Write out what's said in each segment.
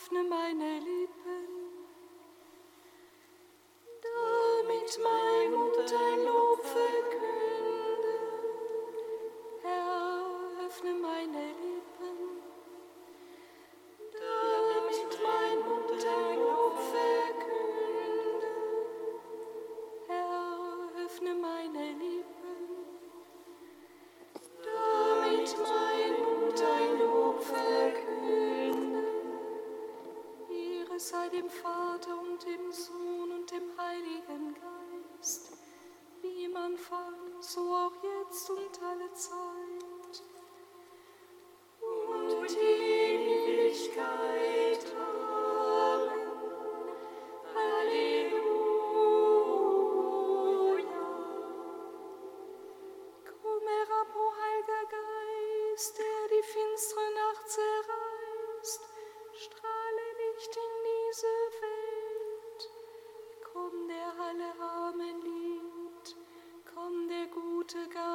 öffne meine Lippen, damit mein alle Armen liebt, komm der gute Geist.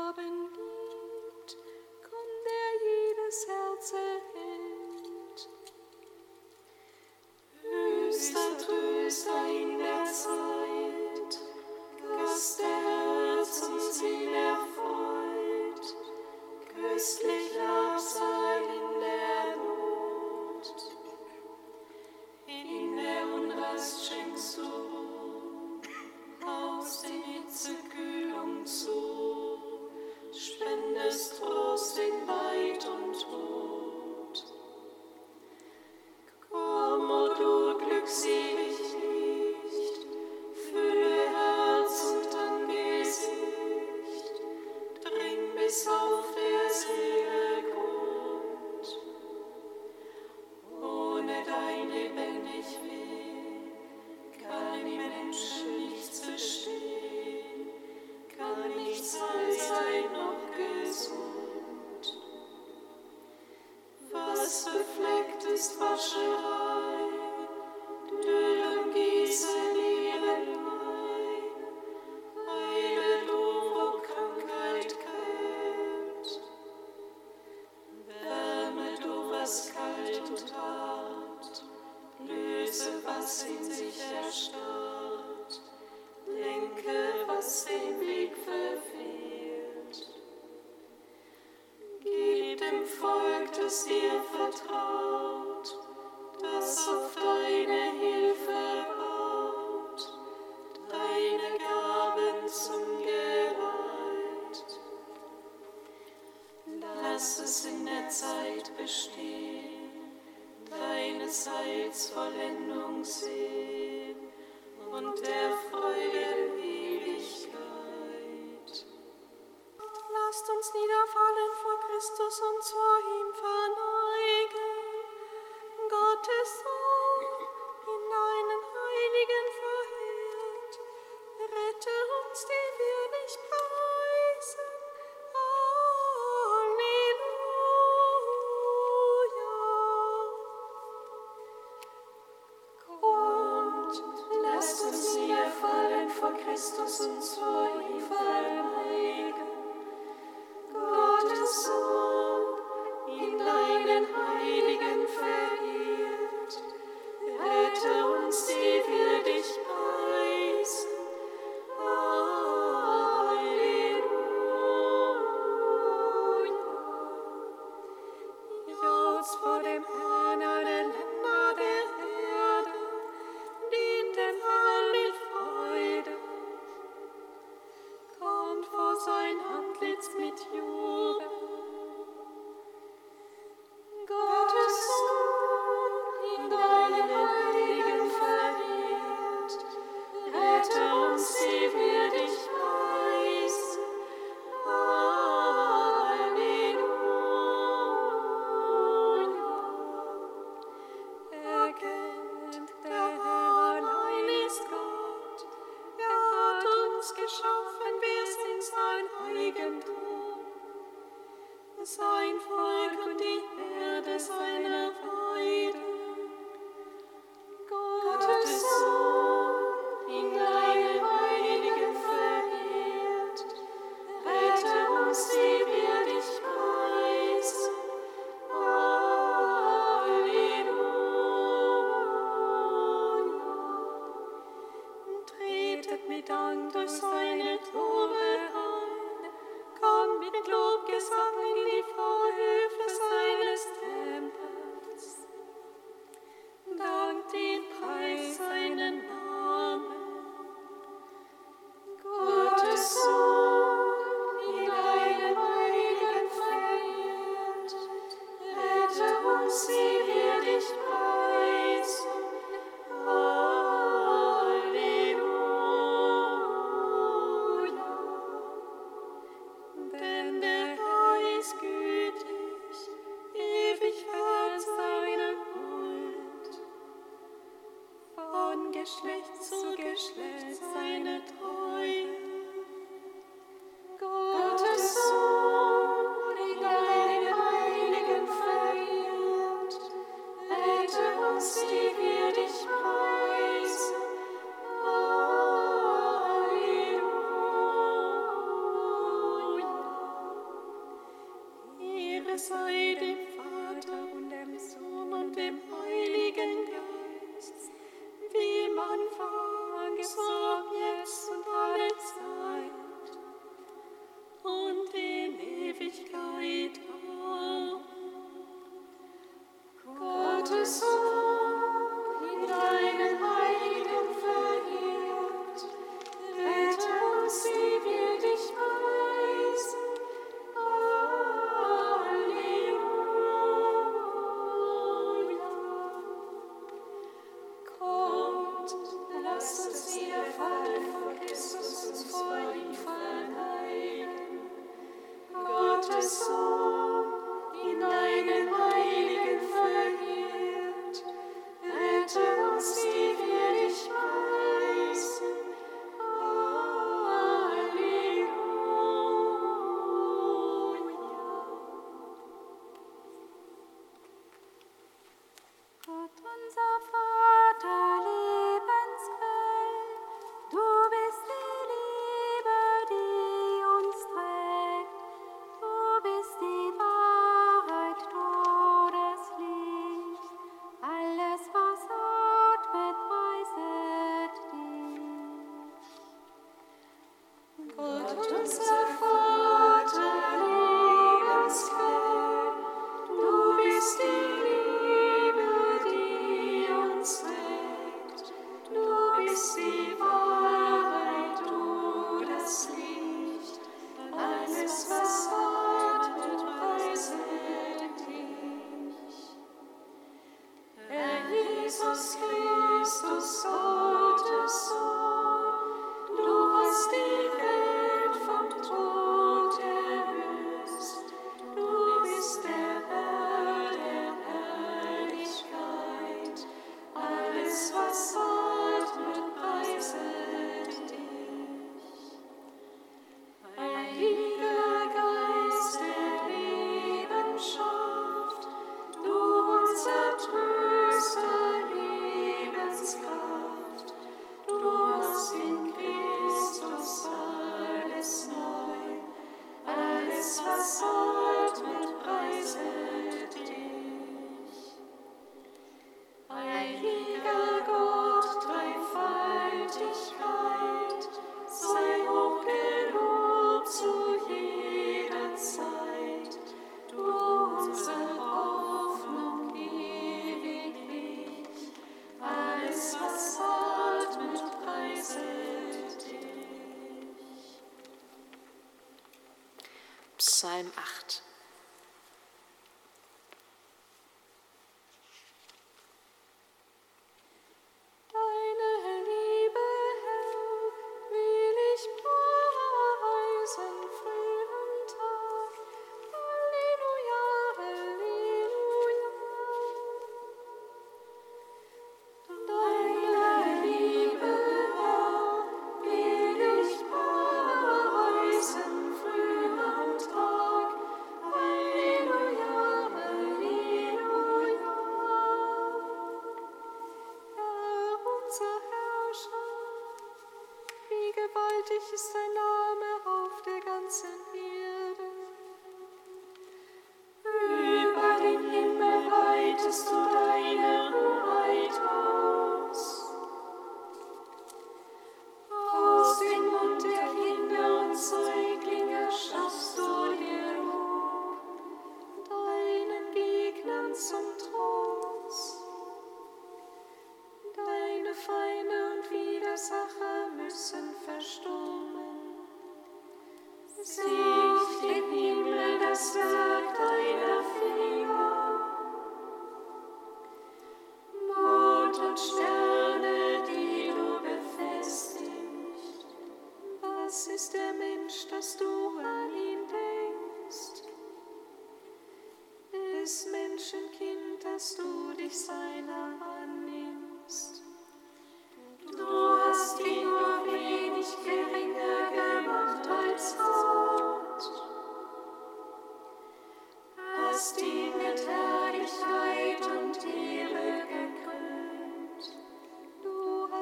es befleckt ist, wasche rein.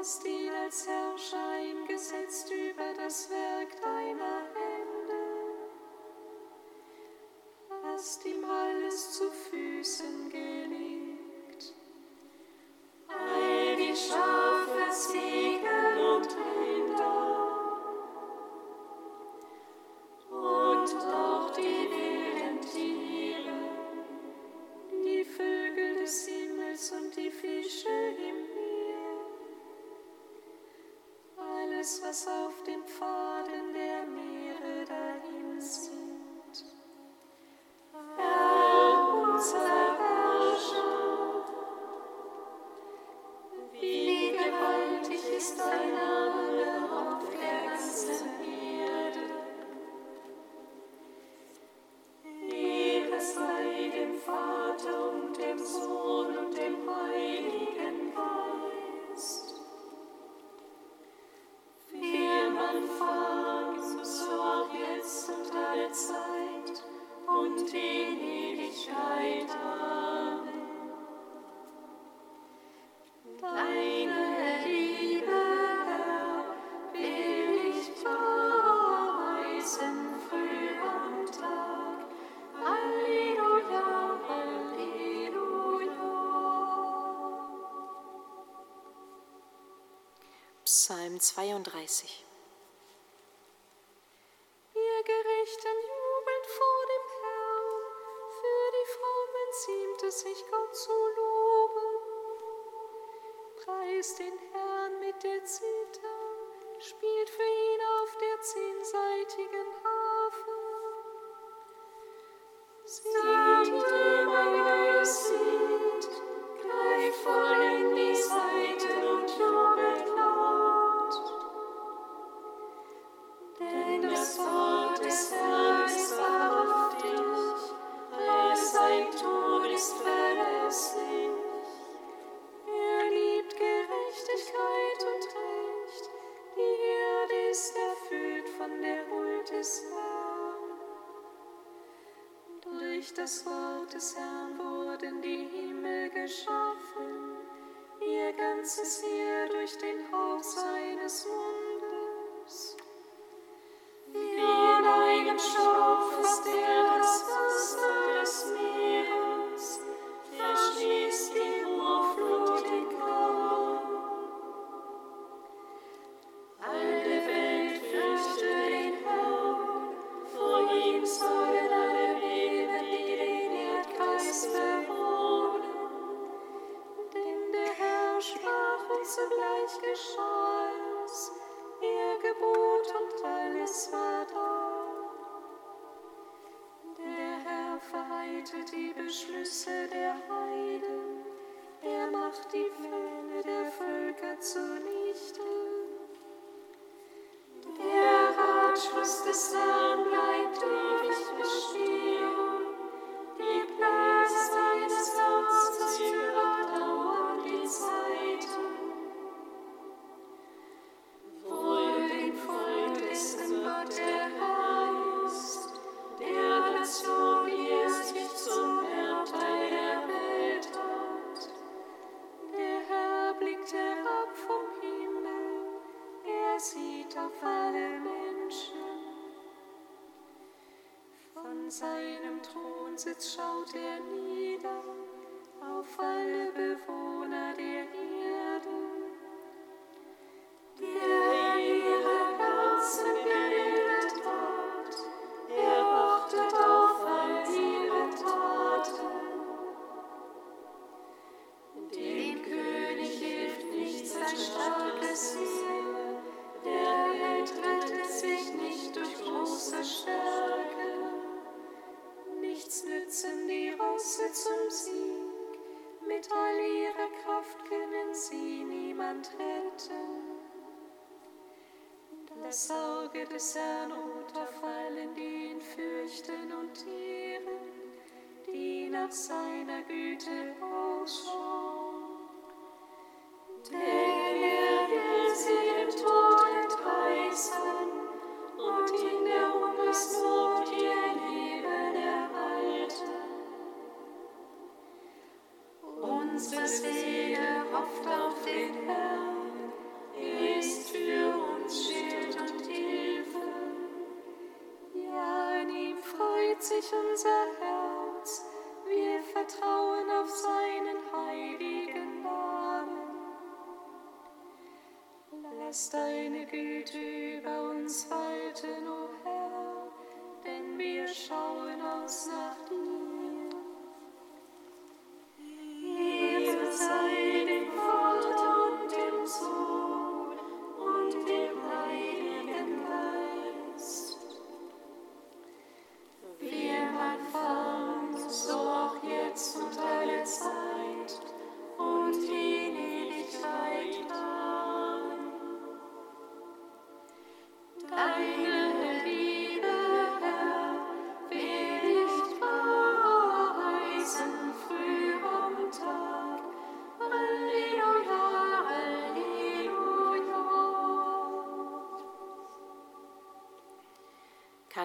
hast ihn als Herrscher eingesetzt über das Werk deiner Hände. Hast ihn 32. das Wort des Herrn wurde in die Himmel geschaffen, ihr ganzes Heer durch den Hauch seines Mundes nichts nützen die Rosse zum Sieg, mit all ihrer Kraft können sie niemand retten. Das Auge des Herrn unterfallen, auf die ihn fürchten und ehren, die nach seiner Güte ausschauen. Denn er will sie dem Tod entreißen und in der Hungersnot Unsere Seele hofft auf den Herrn. Er ist für uns Schild und Hilfe. Ja, in ihm freut sich unser Herz. Wir vertrauen auf seinen heiligen Namen. Lass deine Güte über uns walten, o Herr, denn wir schauen aus nach dir. I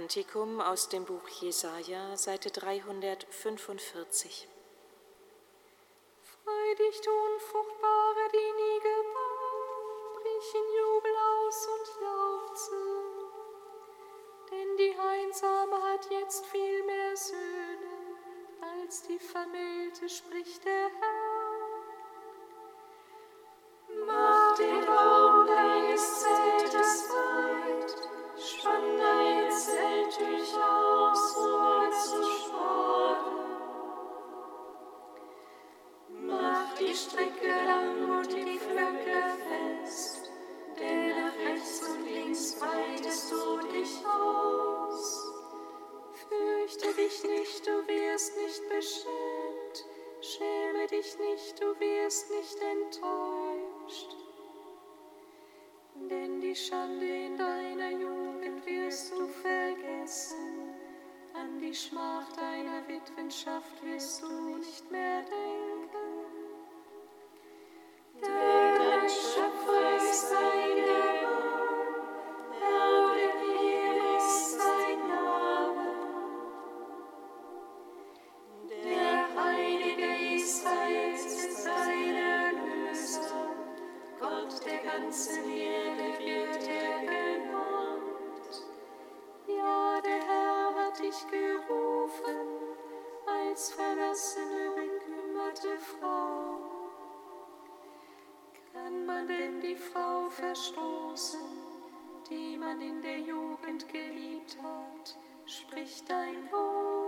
Kantikum aus dem Buch Jesaja, Seite 345. du wirst nicht enttäuscht. Denn die Schande in deiner Jugend wirst du vergessen, an die Schmach deiner Witwenschaft wirst du nicht mehr denken. denn die Frau verstoßen, die man in der Jugend geliebt hat, spricht dein Wort.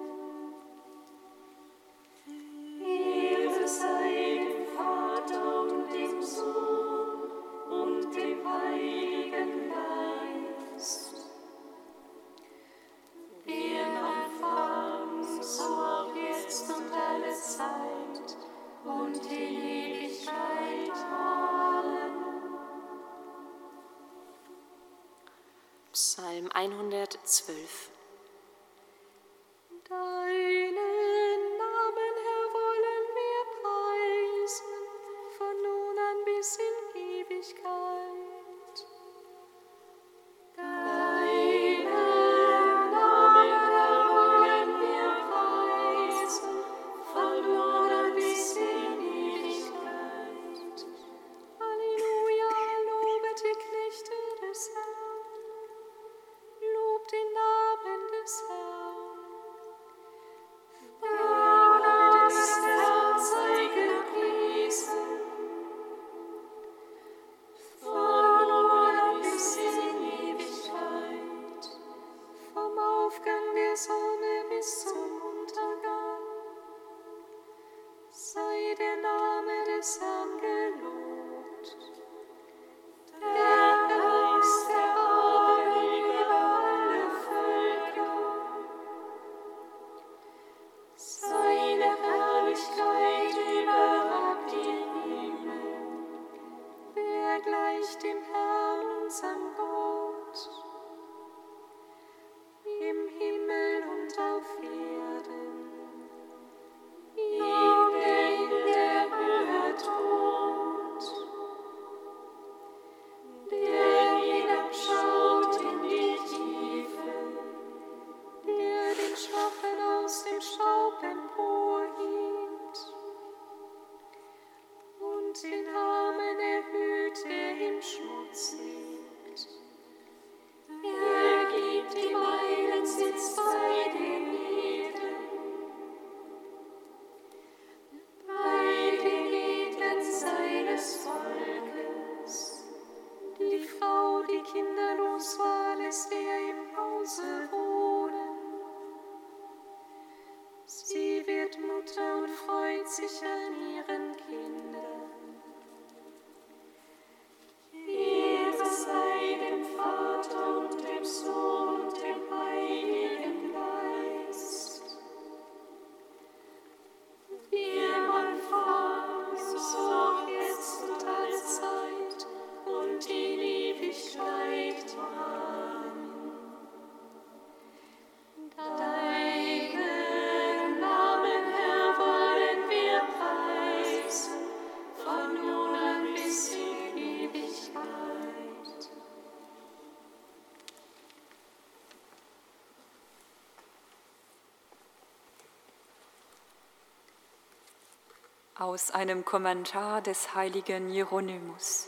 Aus einem Kommentar des heiligen Hieronymus.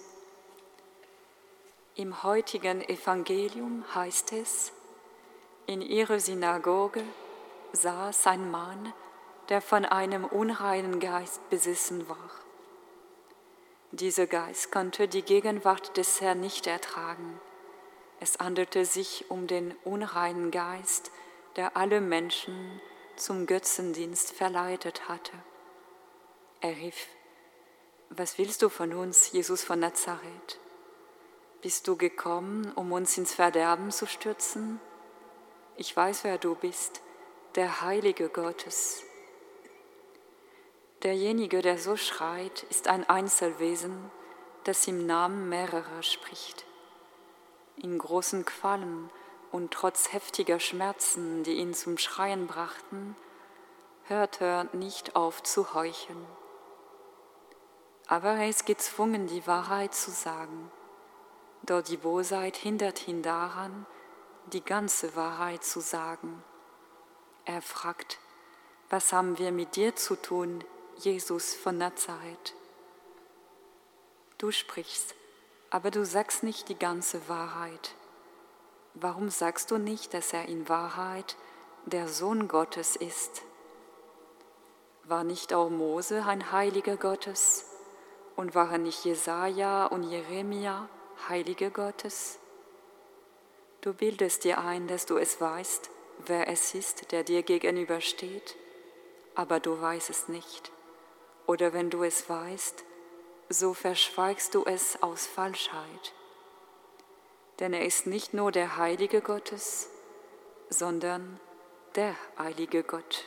Im heutigen Evangelium heißt es, in ihrer Synagoge saß ein Mann, der von einem unreinen Geist besessen war. Dieser Geist konnte die Gegenwart des Herrn nicht ertragen. Es handelte sich um den unreinen Geist, der alle Menschen zum Götzendienst verleitet hatte. Er rief, was willst du von uns, Jesus von Nazareth? Bist du gekommen, um uns ins Verderben zu stürzen? Ich weiß, wer du bist, der Heilige Gottes. Derjenige, der so schreit, ist ein Einzelwesen, das im Namen mehrerer spricht. In großen Qualen und trotz heftiger Schmerzen, die ihn zum Schreien brachten, hört er nicht auf zu heucheln. Aber er ist gezwungen, die Wahrheit zu sagen. Doch die Bosheit hindert ihn daran, die ganze Wahrheit zu sagen. Er fragt, was haben wir mit dir zu tun, Jesus von Nazareth? Du sprichst, aber du sagst nicht die ganze Wahrheit. Warum sagst du nicht, dass er in Wahrheit der Sohn Gottes ist? War nicht auch Mose ein Heiliger Gottes? Und waren nicht Jesaja und Jeremia Heilige Gottes? Du bildest dir ein, dass du es weißt, wer es ist, der dir gegenübersteht, aber du weißt es nicht. Oder wenn du es weißt, so verschweigst du es aus Falschheit. Denn er ist nicht nur der Heilige Gottes, sondern der heilige Gott.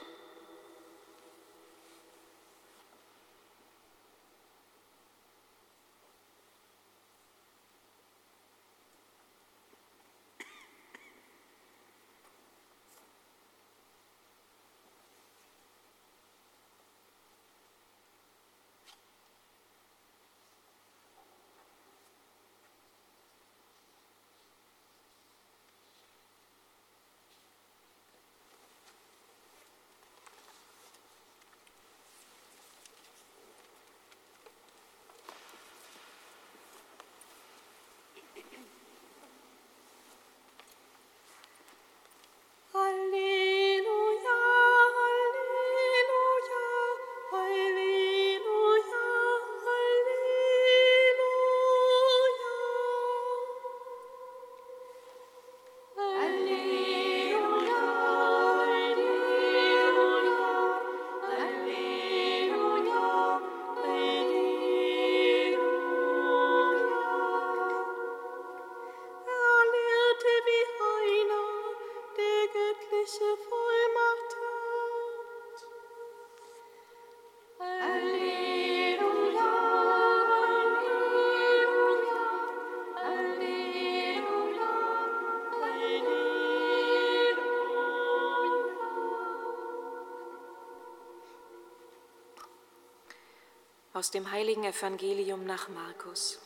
Aus dem heiligen Evangelium nach Markus.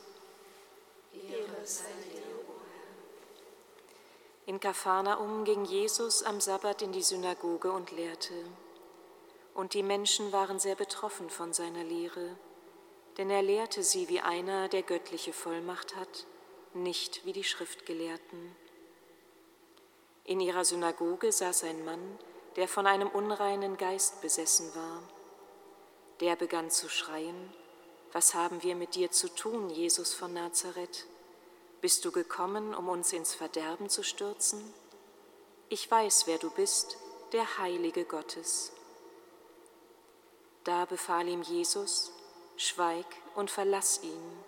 In Kapharnaum ging Jesus am Sabbat in die Synagoge und lehrte. Und die Menschen waren sehr betroffen von seiner Lehre, denn er lehrte sie wie einer, der göttliche Vollmacht hat, nicht wie die Schriftgelehrten. In ihrer Synagoge saß ein Mann, der von einem unreinen Geist besessen war. Der begann zu schreien, Was haben wir mit dir zu tun, Jesus von Nazareth? Bist du gekommen, um uns ins Verderben zu stürzen? Ich weiß, wer du bist, der Heilige Gottes. Da befahl ihm Jesus, Schweig und verlass ihn.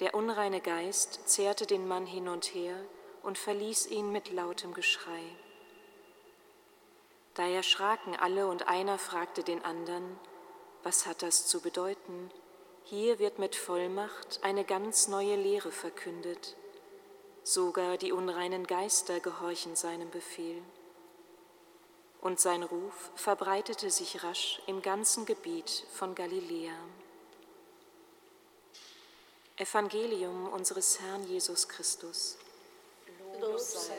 Der unreine Geist zehrte den Mann hin und her und verließ ihn mit lautem Geschrei. Da erschraken alle und einer fragte den anderen, was hat das zu bedeuten? Hier wird mit Vollmacht eine ganz neue Lehre verkündet. Sogar die unreinen Geister gehorchen seinem Befehl. Und sein Ruf verbreitete sich rasch im ganzen Gebiet von Galiläa. Evangelium unseres Herrn Jesus Christus. Lob sei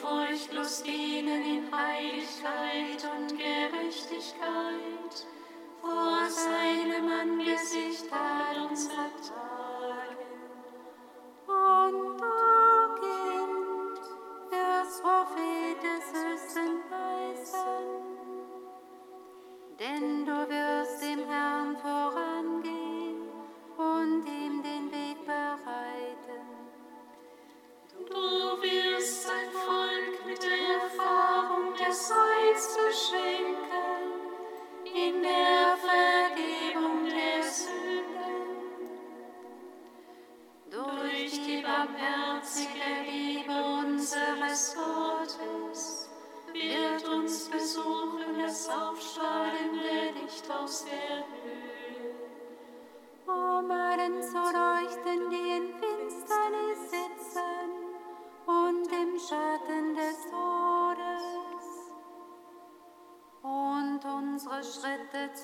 furchtlos dienen in Heiligkeit und Gerechtigkeit. Vor seinem Angesicht hat uns Rettung.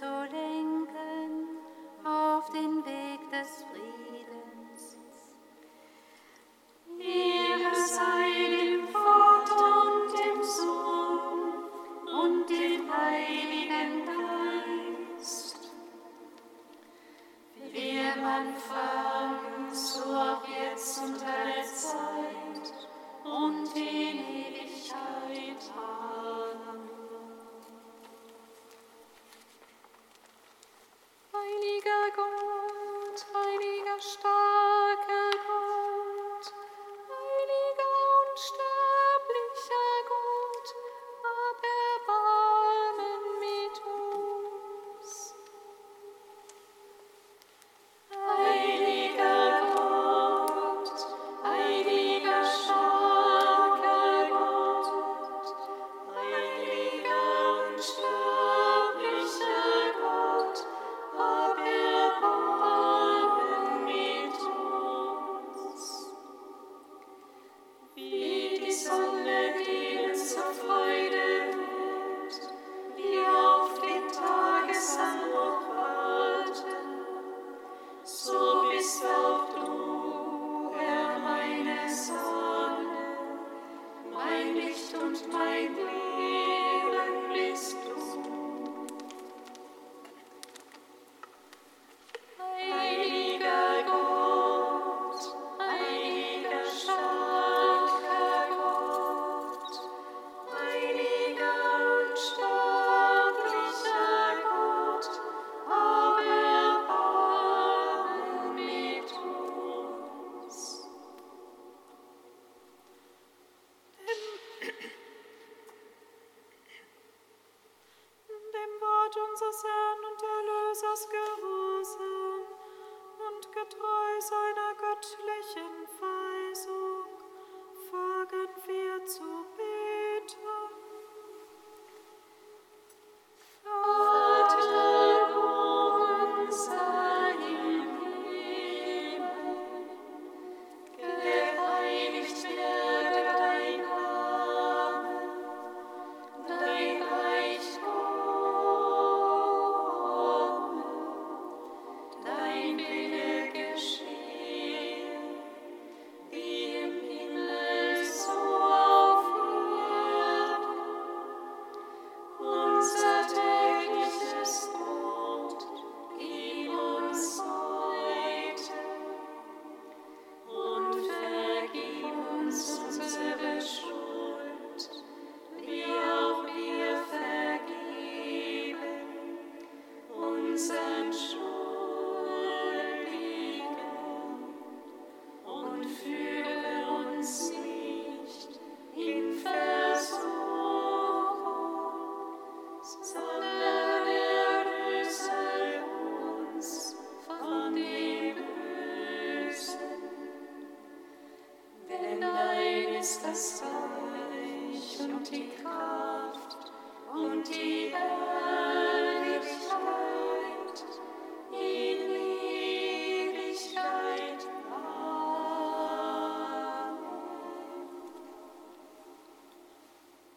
zu lenken auf den Weg des Friedens. Ehre sei dem Vater und dem Sohn und dem Heiligen Geist, Wir im Anfang, so auch jetzt und alle Zeit und in Ewigkeit. Amen. starker Gott, heiliger und stärker. Freude.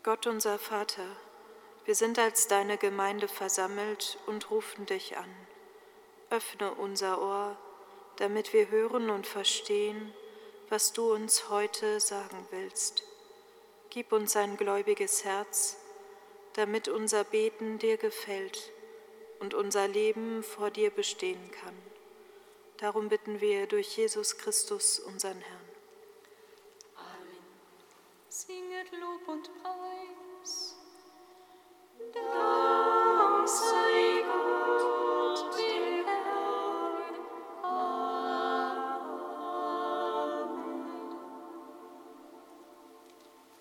Gott unser Vater, wir sind als deine Gemeinde versammelt und rufen dich an. Öffne unser Ohr, damit wir hören und verstehen, was du uns heute sagen willst. Gib uns ein gläubiges Herz, damit unser Beten dir gefällt und unser Leben vor dir bestehen kann. Darum bitten wir durch Jesus Christus, unseren Herrn. Amen. Singet Lob und Preis. Dank.